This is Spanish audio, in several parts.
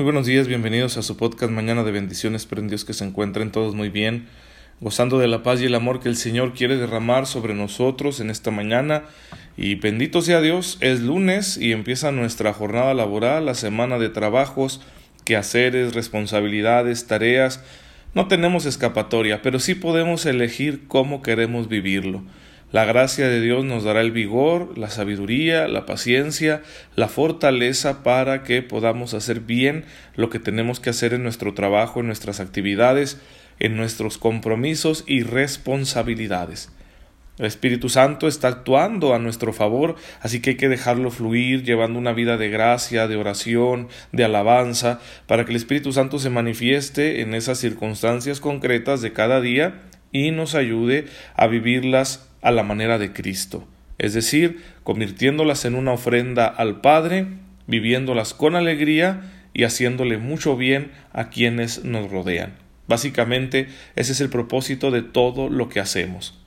Muy buenos días, bienvenidos a su podcast Mañana de Bendiciones. Espero Dios que se encuentren todos muy bien, gozando de la paz y el amor que el Señor quiere derramar sobre nosotros en esta mañana. Y bendito sea Dios, es lunes y empieza nuestra jornada laboral, la semana de trabajos, quehaceres, responsabilidades, tareas. No tenemos escapatoria, pero sí podemos elegir cómo queremos vivirlo. La gracia de Dios nos dará el vigor, la sabiduría, la paciencia, la fortaleza para que podamos hacer bien lo que tenemos que hacer en nuestro trabajo, en nuestras actividades, en nuestros compromisos y responsabilidades. El Espíritu Santo está actuando a nuestro favor, así que hay que dejarlo fluir, llevando una vida de gracia, de oración, de alabanza, para que el Espíritu Santo se manifieste en esas circunstancias concretas de cada día y nos ayude a vivirlas a la manera de Cristo, es decir, convirtiéndolas en una ofrenda al Padre, viviéndolas con alegría y haciéndole mucho bien a quienes nos rodean. Básicamente, ese es el propósito de todo lo que hacemos.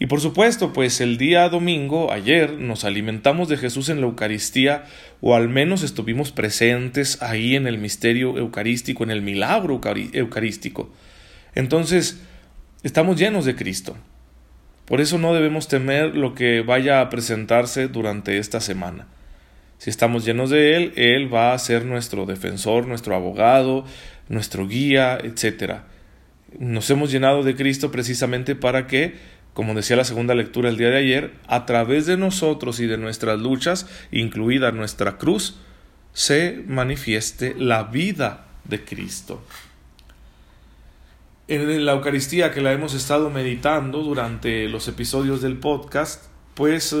Y por supuesto, pues el día domingo, ayer, nos alimentamos de Jesús en la Eucaristía, o al menos estuvimos presentes ahí en el misterio eucarístico, en el milagro eucarístico. Entonces, estamos llenos de Cristo. Por eso no debemos temer lo que vaya a presentarse durante esta semana. Si estamos llenos de Él, Él va a ser nuestro defensor, nuestro abogado, nuestro guía, etc. Nos hemos llenado de Cristo precisamente para que, como decía la segunda lectura el día de ayer, a través de nosotros y de nuestras luchas, incluida nuestra cruz, se manifieste la vida de Cristo. En la Eucaristía que la hemos estado meditando durante los episodios del podcast, pues eh,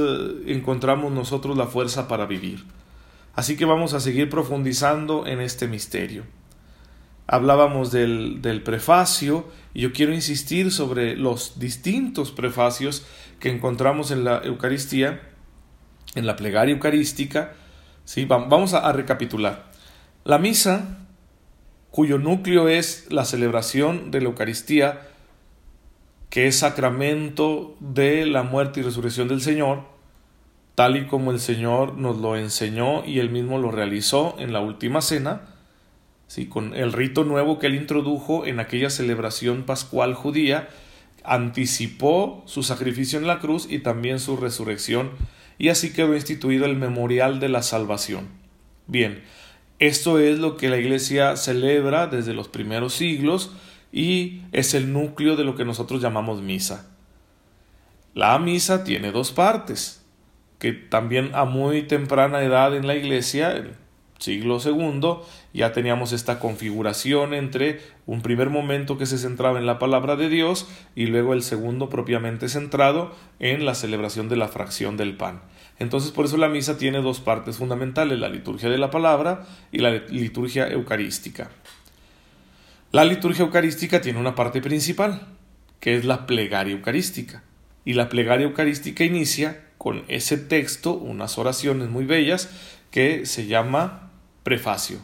encontramos nosotros la fuerza para vivir. Así que vamos a seguir profundizando en este misterio. Hablábamos del, del prefacio y yo quiero insistir sobre los distintos prefacios que encontramos en la Eucaristía, en la plegaria eucarística. ¿sí? Vamos a recapitular. La misa cuyo núcleo es la celebración de la Eucaristía, que es sacramento de la muerte y resurrección del Señor, tal y como el Señor nos lo enseñó y él mismo lo realizó en la última cena, ¿sí? con el rito nuevo que él introdujo en aquella celebración pascual judía, anticipó su sacrificio en la cruz y también su resurrección, y así quedó instituido el memorial de la salvación. Bien, esto es lo que la Iglesia celebra desde los primeros siglos y es el núcleo de lo que nosotros llamamos misa. La misa tiene dos partes, que también a muy temprana edad en la Iglesia, el siglo II, ya teníamos esta configuración entre un primer momento que se centraba en la palabra de Dios y luego el segundo propiamente centrado en la celebración de la fracción del pan. Entonces por eso la misa tiene dos partes fundamentales, la liturgia de la palabra y la liturgia eucarística. La liturgia eucarística tiene una parte principal, que es la plegaria eucarística. Y la plegaria eucarística inicia con ese texto, unas oraciones muy bellas, que se llama prefacio.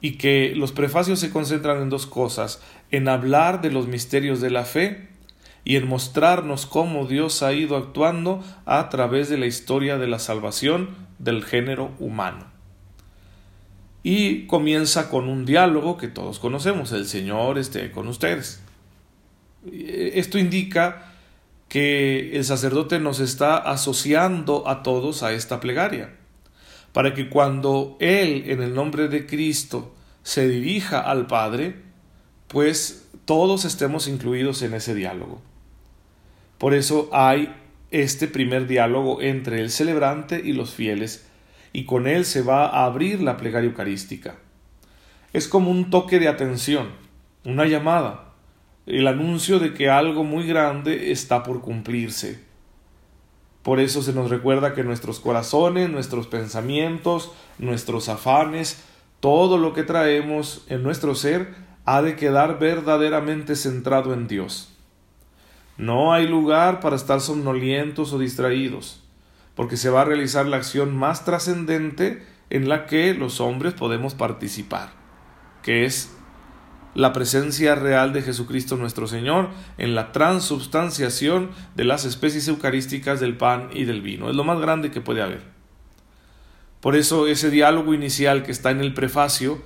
Y que los prefacios se concentran en dos cosas, en hablar de los misterios de la fe y en mostrarnos cómo Dios ha ido actuando a través de la historia de la salvación del género humano. Y comienza con un diálogo que todos conocemos, el Señor esté con ustedes. Esto indica que el sacerdote nos está asociando a todos a esta plegaria, para que cuando Él, en el nombre de Cristo, se dirija al Padre, pues todos estemos incluidos en ese diálogo. Por eso hay este primer diálogo entre el celebrante y los fieles, y con él se va a abrir la plegaria eucarística. Es como un toque de atención, una llamada, el anuncio de que algo muy grande está por cumplirse. Por eso se nos recuerda que nuestros corazones, nuestros pensamientos, nuestros afanes, todo lo que traemos en nuestro ser ha de quedar verdaderamente centrado en Dios. No hay lugar para estar somnolientos o distraídos, porque se va a realizar la acción más trascendente en la que los hombres podemos participar, que es la presencia real de Jesucristo nuestro Señor en la transubstanciación de las especies eucarísticas del pan y del vino. Es lo más grande que puede haber. Por eso ese diálogo inicial que está en el prefacio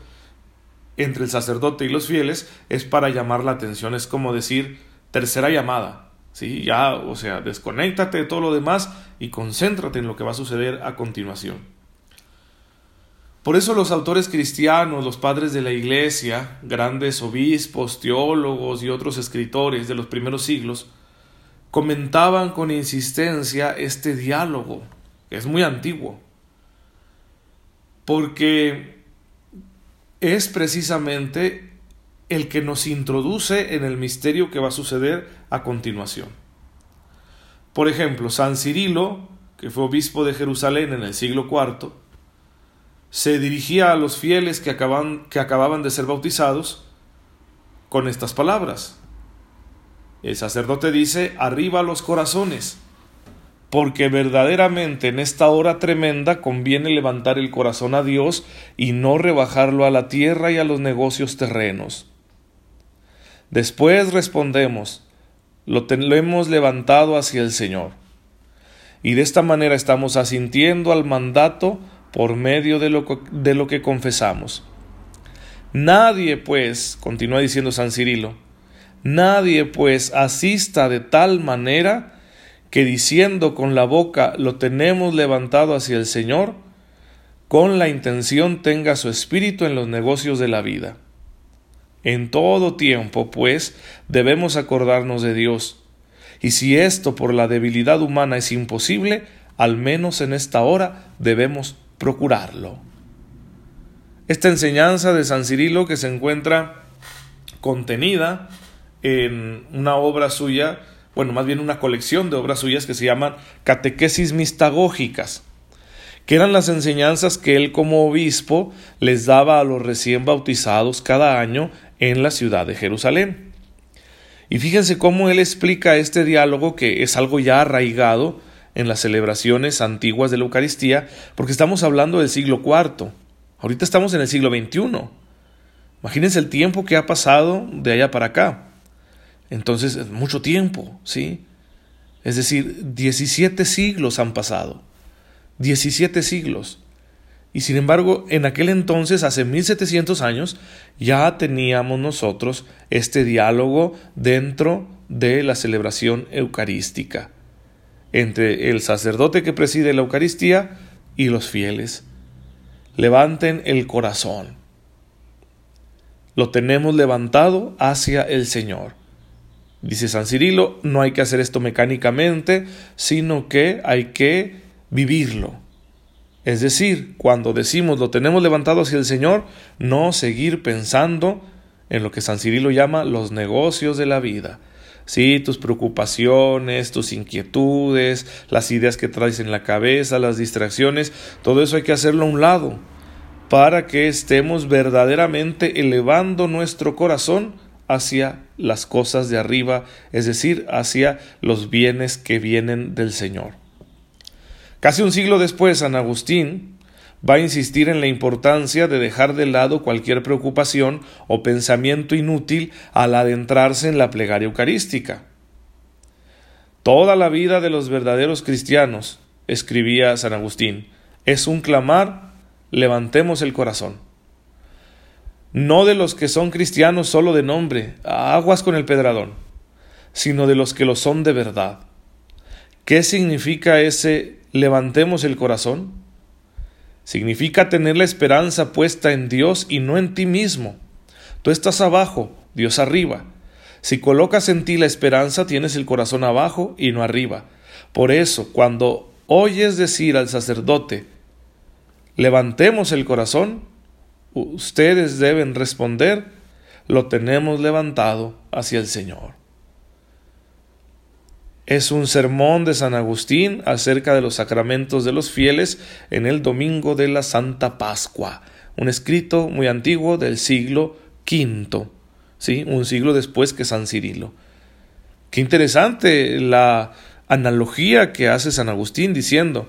entre el sacerdote y los fieles es para llamar la atención, es como decir tercera llamada, ¿sí? Ya, o sea, desconéctate de todo lo demás y concéntrate en lo que va a suceder a continuación. Por eso los autores cristianos, los padres de la Iglesia, grandes obispos, teólogos y otros escritores de los primeros siglos, comentaban con insistencia este diálogo, que es muy antiguo, porque es precisamente el que nos introduce en el misterio que va a suceder a continuación. Por ejemplo, San Cirilo, que fue obispo de Jerusalén en el siglo IV, se dirigía a los fieles que, que acababan de ser bautizados con estas palabras. El sacerdote dice, arriba los corazones, porque verdaderamente en esta hora tremenda conviene levantar el corazón a Dios y no rebajarlo a la tierra y a los negocios terrenos. Después respondemos, lo, hemos levantado hacia el Señor. Y de esta manera estamos asintiendo al mandato por medio de lo, que confesamos. Nadie, pues, continúa diciendo San Cirilo, nadie, pues, asista de tal manera que diciendo con la boca lo tenemos levantado hacia el Señor, con la intención tenga su espíritu en los negocios de la vida. En todo tiempo, pues, debemos acordarnos de Dios, y si esto por la debilidad humana es imposible, al menos en esta hora debemos procurarlo. Esta enseñanza de San Cirilo que se encuentra contenida en una obra suya bueno, más bien una colección de obras suyas que se llaman catequesis mistagógicas, que eran las enseñanzas que él como obispo les daba a los recién bautizados cada año en la ciudad de Jerusalén. Y fíjense cómo él explica este diálogo que es algo ya arraigado en las celebraciones antiguas de la Eucaristía, porque estamos hablando del siglo IV. Ahorita estamos en el siglo XXI. Imagínense el tiempo que ha pasado de allá para acá. Entonces, es mucho tiempo, ¿sí? Es decir, 17 siglos han pasado. 17 siglos. Y sin embargo, en aquel entonces, hace 1700 años, ya teníamos nosotros este diálogo dentro de la celebración eucarística entre el sacerdote que preside la Eucaristía y los fieles. Levanten el corazón. Lo tenemos levantado hacia el Señor. Dice San Cirilo, no hay que hacer esto mecánicamente, sino que hay que vivirlo. Es decir, cuando decimos lo tenemos levantado hacia el Señor, no seguir pensando en lo que San Cirilo llama los negocios de la vida. Sí, tus preocupaciones, tus inquietudes, las ideas que traes en la cabeza, las distracciones, todo eso hay que hacerlo a un lado para que estemos verdaderamente elevando nuestro corazón hacia las cosas de arriba, es decir, hacia los bienes que vienen del Señor. Casi un siglo después, San Agustín va a insistir en la importancia de dejar de lado cualquier preocupación o pensamiento inútil al adentrarse en la plegaria eucarística. Toda la vida de los verdaderos cristianos, escribía San Agustín, es un clamar, levantemos el corazón no de los que son cristianos solo de nombre, aguas con el pedradón, sino de los que lo son de verdad. ¿Qué significa ese levantemos el corazón? Significa tener la esperanza puesta en Dios y no en ti mismo. Tú estás abajo, Dios arriba. Si colocas en ti la esperanza, tienes el corazón abajo y no arriba. Por eso, cuando oyes decir al sacerdote, levantemos el corazón, ustedes deben responder, lo tenemos levantado hacia el Señor. Es un sermón de San Agustín acerca de los sacramentos de los fieles en el domingo de la Santa Pascua, un escrito muy antiguo del siglo V, ¿sí? un siglo después que San Cirilo. Qué interesante la analogía que hace San Agustín diciendo,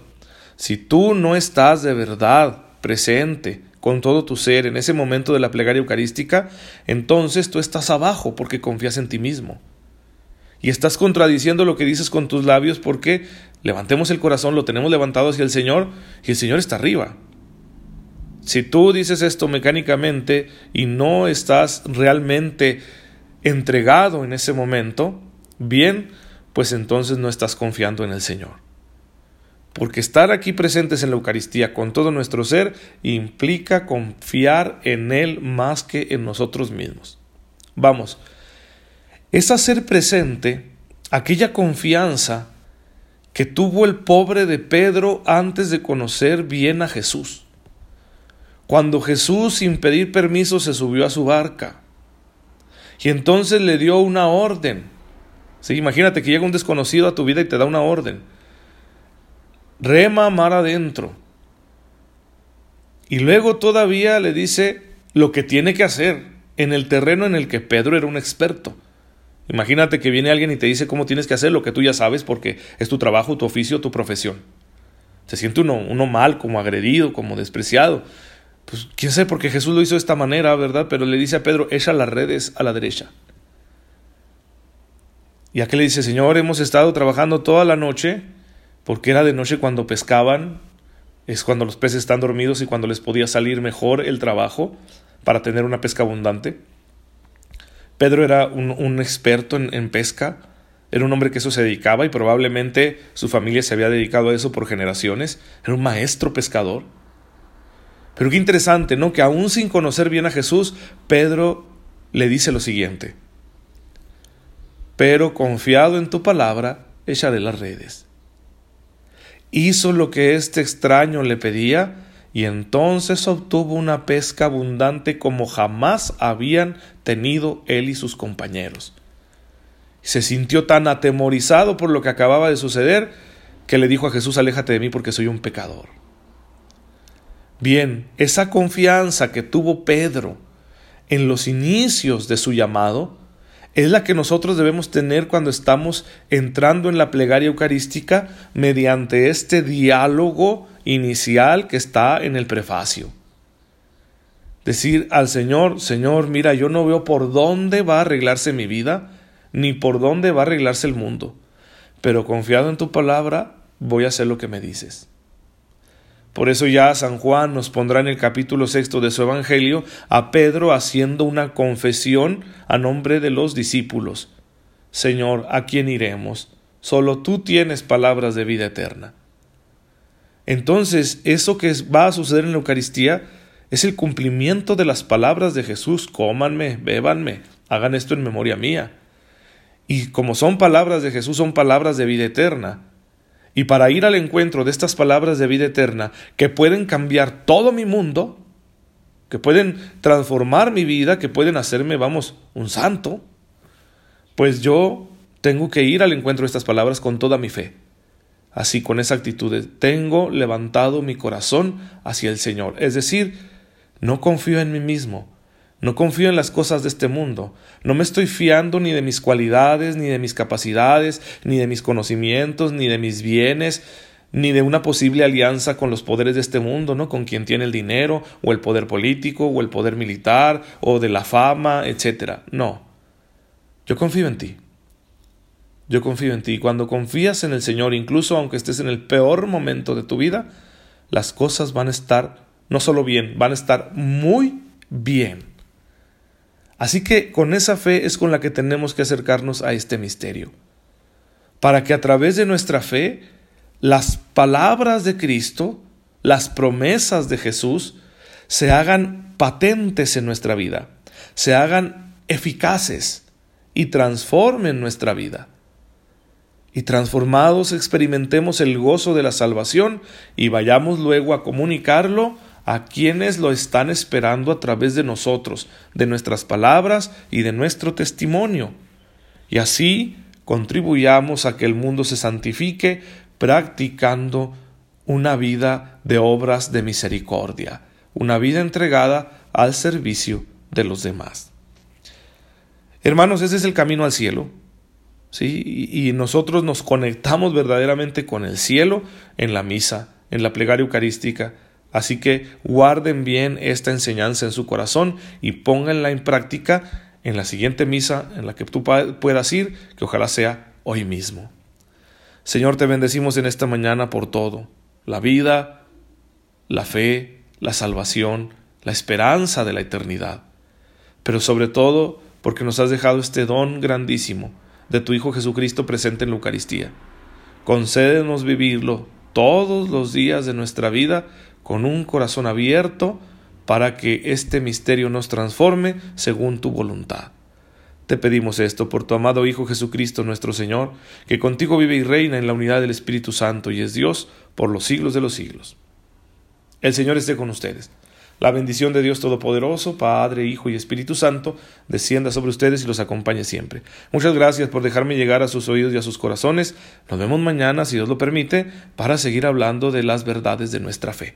si tú no estás de verdad presente con todo tu ser en ese momento de la plegaria eucarística, entonces tú estás abajo porque confías en ti mismo. Y estás contradiciendo lo que dices con tus labios porque levantemos el corazón, lo tenemos levantado hacia el Señor y el Señor está arriba. Si tú dices esto mecánicamente y no estás realmente entregado en ese momento, bien, pues entonces no estás confiando en el Señor. Porque estar aquí presentes en la Eucaristía con todo nuestro ser implica confiar en Él más que en nosotros mismos. Vamos, es hacer presente aquella confianza que tuvo el pobre de Pedro antes de conocer bien a Jesús. Cuando Jesús sin pedir permiso se subió a su barca y entonces le dio una orden. Sí, imagínate que llega un desconocido a tu vida y te da una orden rema mar adentro. Y luego todavía le dice lo que tiene que hacer en el terreno en el que Pedro era un experto. Imagínate que viene alguien y te dice cómo tienes que hacer lo que tú ya sabes porque es tu trabajo, tu oficio, tu profesión. Se siente uno, mal, como agredido, como despreciado. Pues quién sabe, porque Jesús lo hizo de esta manera, ¿verdad? Pero le dice a Pedro, echa las redes a la derecha. Y aquí le dice, Señor, hemos estado trabajando toda la noche porque era de noche cuando pescaban, es cuando los peces están dormidos y cuando les podía salir mejor el trabajo para tener una pesca abundante. Pedro era un, experto en, en pesca, era un hombre que eso se dedicaba y probablemente su familia se había dedicado a eso por generaciones, era un maestro pescador. Pero qué interesante, ¿no? Que aún sin conocer bien a Jesús, Pedro le dice lo siguiente, pero confiado en tu palabra, echaré las redes hizo lo que este extraño le pedía, y entonces obtuvo una pesca abundante como jamás habían tenido él y sus compañeros. Se sintió tan atemorizado por lo que acababa de suceder que le dijo a Jesús, aléjate de mí porque soy un pecador. Bien, esa confianza que tuvo Pedro en los inicios de su llamado, es la que nosotros debemos tener cuando estamos entrando en la plegaria eucarística mediante este diálogo inicial que está en el prefacio. Decir al Señor, Señor, mira, yo no veo por dónde va a arreglarse mi vida, ni por dónde va a arreglarse el mundo, pero confiado en tu palabra, voy a hacer lo que me dices. Por eso ya San Juan nos pondrá en el capítulo sexto de su Evangelio a Pedro haciendo una confesión a nombre de los discípulos. Señor, ¿a quién iremos? Solo tú tienes palabras de vida eterna. Entonces, eso que va a suceder en la Eucaristía es el cumplimiento de las palabras de Jesús. Cómanme, bébanme, hagan esto en memoria mía. Y como son palabras de Jesús, son palabras de vida eterna. Y para ir al encuentro de estas palabras de vida eterna que pueden cambiar todo mi mundo, que pueden transformar mi vida, que pueden hacerme, vamos, un santo, pues yo tengo que ir al encuentro de estas palabras con toda mi fe. Así, con esa actitud, tengo levantado mi corazón hacia el Señor. Es decir, no confío en mí mismo, no confío en las cosas de este mundo. No me estoy fiando ni de mis cualidades, ni de mis capacidades, ni de mis conocimientos, ni de mis bienes, ni de una posible alianza con los poderes de este mundo, ¿no? Con quien tiene el dinero, o el poder político, o el poder militar, o de la fama, etc. No. Yo confío en ti. Yo confío en ti. Cuando confías en el Señor, incluso aunque estés en el peor momento de tu vida, las cosas van a estar no solo bien, van a estar muy bien. Así que con esa fe es con la que tenemos que acercarnos a este misterio, para que a través de nuestra fe las palabras de Cristo, las promesas de Jesús, se hagan patentes en nuestra vida, se hagan eficaces y transformen nuestra vida. Y transformados experimentemos el gozo de la salvación y vayamos luego a comunicarlo a quienes lo están esperando a través de nosotros, de nuestras palabras y de nuestro testimonio. Y así contribuyamos a que el mundo se santifique practicando una vida de obras de misericordia, una vida entregada al servicio de los demás. Hermanos, ese es el camino al cielo. ¿sí? Y, nosotros nos conectamos verdaderamente con el cielo en la misa, en la plegaria eucarística, Así que guarden bien esta enseñanza en su corazón y pónganla en práctica en la siguiente misa en la que tú puedas ir, que ojalá sea hoy mismo. Señor, te bendecimos en esta mañana por todo, la vida, la fe, la salvación, la esperanza de la eternidad. Pero sobre todo porque nos has dejado este don grandísimo de tu Hijo Jesucristo presente en la Eucaristía. Concédenos vivirlo todos los días de nuestra vida con un corazón abierto para que este misterio nos transforme según tu voluntad. Te pedimos esto por tu amado Hijo Jesucristo nuestro Señor, que contigo vive y reina en la unidad del Espíritu Santo y es Dios por los siglos de los siglos. El Señor esté con ustedes. La bendición de Dios Todopoderoso, Padre, Hijo y Espíritu Santo, descienda sobre ustedes y los acompañe siempre. Muchas gracias por dejarme llegar a sus oídos y a sus corazones. Nos vemos mañana, si Dios lo permite, para seguir hablando de las verdades de nuestra fe.